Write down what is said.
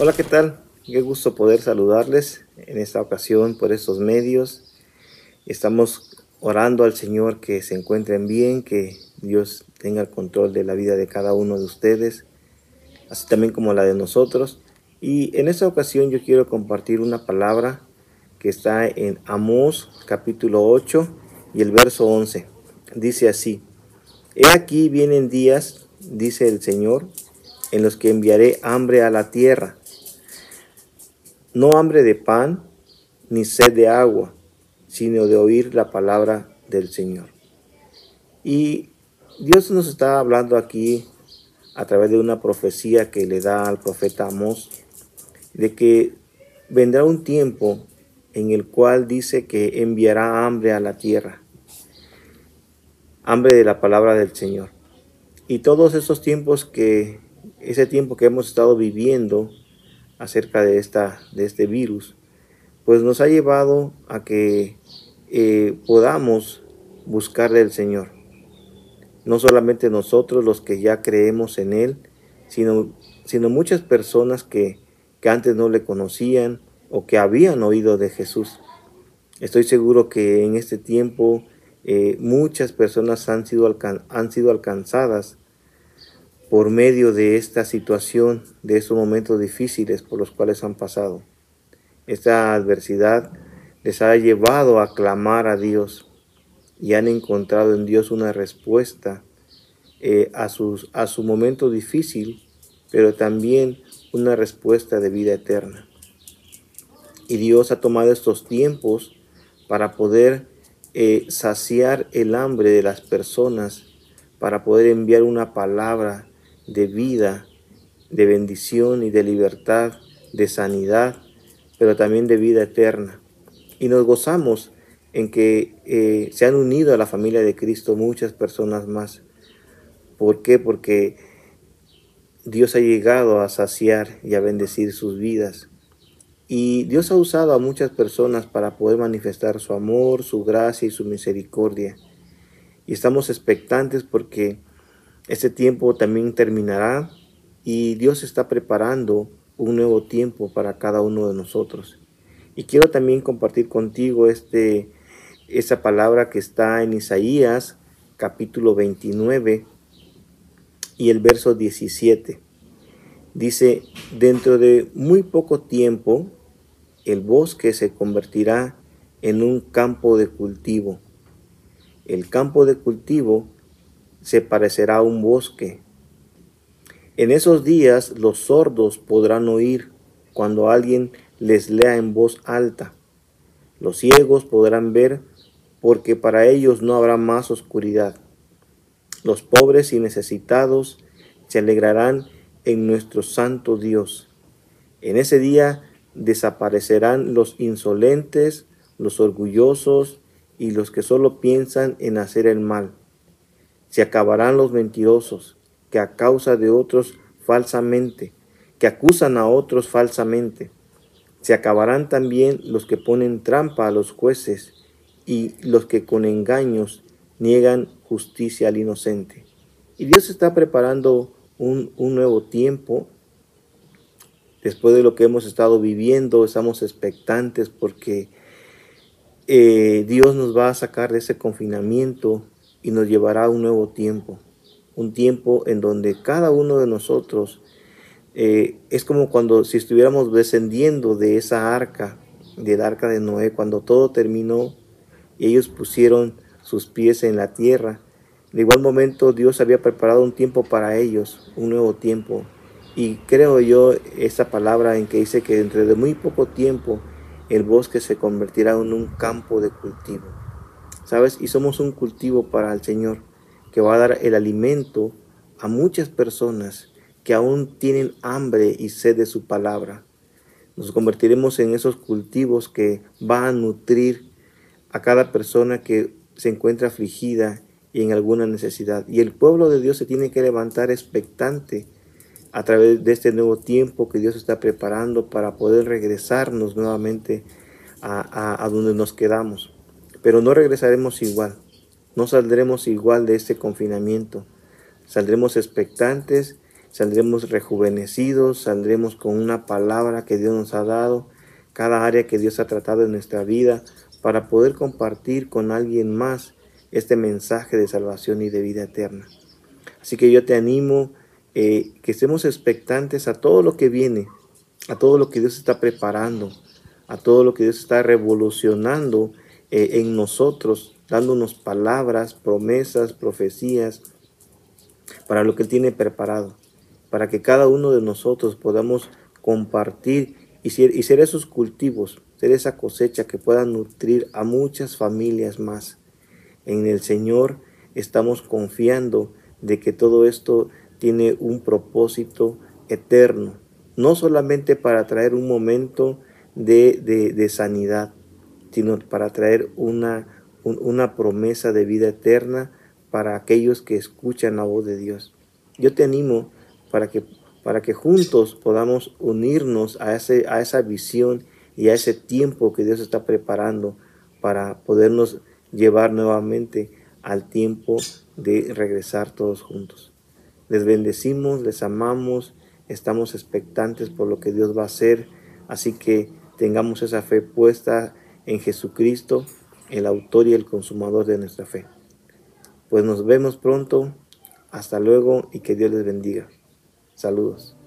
Hola, ¿qué tal? Qué gusto poder saludarles en esta ocasión por estos medios. Estamos orando al Señor que se encuentren bien, que Dios tenga el control de la vida de cada uno de ustedes, así también como la de nosotros. Y en esta ocasión yo quiero compartir una palabra que está en Amós capítulo 8 y el verso 11. Dice así, He aquí vienen días, dice el Señor, en los que enviaré hambre a la tierra no hambre de pan, ni sed de agua, sino de oír la palabra del Señor. Y Dios nos está hablando aquí a través de una profecía que le da al profeta Amós, de que vendrá un tiempo en el cual dice que enviará hambre a la tierra, hambre de la palabra del Señor. Y todos esos tiempos que, ese tiempo que hemos estado viviendo, acerca de, esta, de este virus, pues nos ha llevado a que eh, podamos buscar del Señor. No solamente nosotros los que ya creemos en Él, sino, sino muchas personas que, que antes no le conocían o que habían oído de Jesús. Estoy seguro que en este tiempo eh, muchas personas han sido, han sido alcanzadas por medio de esta situación, de estos momentos difíciles por los cuales han pasado. Esta adversidad les ha llevado a clamar a Dios y han encontrado en Dios una respuesta eh, a, sus, a su momento difícil, pero también una respuesta de vida eterna. Y Dios ha tomado estos tiempos para poder eh, saciar el hambre de las personas, para poder enviar una palabra de vida, de bendición y de libertad, de sanidad, pero también de vida eterna. Y nos gozamos en que eh, se han unido a la familia de Cristo muchas personas más. ¿Por qué? Porque Dios ha llegado a saciar y a bendecir sus vidas. Y Dios ha usado a muchas personas para poder manifestar su amor, su gracia y su misericordia. Y estamos expectantes porque este tiempo también terminará y Dios está preparando un nuevo tiempo para cada uno de nosotros. Y quiero también compartir contigo este, esa palabra que está en Isaías capítulo 29 y el verso 17. Dice, dentro de muy poco tiempo el bosque se convertirá en un campo de cultivo. El campo de cultivo se parecerá a un bosque. En esos días los sordos podrán oír cuando alguien les lea en voz alta. Los ciegos podrán ver porque para ellos no habrá más oscuridad. Los pobres y necesitados se alegrarán en nuestro santo Dios. En ese día desaparecerán los insolentes, los orgullosos y los que solo piensan en hacer el mal. Se acabarán los mentirosos, que a causa de otros falsamente, que acusan a otros falsamente. Se acabarán también los que ponen trampa a los jueces y los que con engaños niegan justicia al inocente. Y Dios está preparando un, nuevo tiempo. Después de lo que hemos estado viviendo, estamos expectantes porque eh, Dios nos va a sacar de ese confinamiento y nos llevará a un nuevo tiempo, un tiempo en donde cada uno de nosotros eh, es como cuando si estuviéramos descendiendo de esa arca, del arca de Noé, cuando todo terminó y ellos pusieron sus pies en la tierra. De igual momento Dios había preparado un tiempo para ellos, un nuevo tiempo. Y creo yo esa palabra en que dice que dentro de muy poco tiempo el bosque se convertirá en un campo de cultivo. ¿Sabes? Y somos un cultivo para el Señor que va a dar el alimento a muchas personas que aún tienen hambre y sed de su palabra. Nos convertiremos en esos cultivos que van a nutrir a cada persona que se encuentra afligida y en alguna necesidad. Y el pueblo de Dios se tiene que levantar expectante a través de este nuevo tiempo que Dios está preparando para poder regresarnos nuevamente a, a donde nos quedamos. Pero no regresaremos igual, no saldremos igual de este confinamiento. Saldremos expectantes saldremos rejuvenecidos, saldremos con una palabra que Dios nos ha dado, cada área que Dios ha tratado en nuestra vida, para poder compartir con alguien más este mensaje de salvación y de vida eterna. Así que yo te animo eh, que estemos expectantes a todo lo que viene, a todo lo que Dios está preparando, a todo lo que Dios está revolucionando eh, en nosotros, dándonos palabras, promesas, profecías, para lo que Él tiene preparado, para que cada uno de nosotros podamos compartir y ser, y ser esos cultivos, ser esa cosecha que pueda nutrir a muchas familias más. En el Señor estamos confiando de que todo esto tiene un propósito eterno, no solamente para traer un momento de, de, sanidad, sino para traer una, una promesa de vida eterna para aquellos que escuchan la voz de Dios. Yo te animo para que, para que juntos podamos unirnos a, ese, a esa visión y a ese tiempo que Dios está preparando para podernos llevar nuevamente al tiempo de regresar todos juntos. Les bendecimos, les amamos, estamos expectantes por lo que Dios va a hacer, así que tengamos esa fe puesta en Jesucristo, el autor y el consumador de nuestra fe. Pues nos vemos pronto, hasta luego y que Dios les bendiga. Saludos.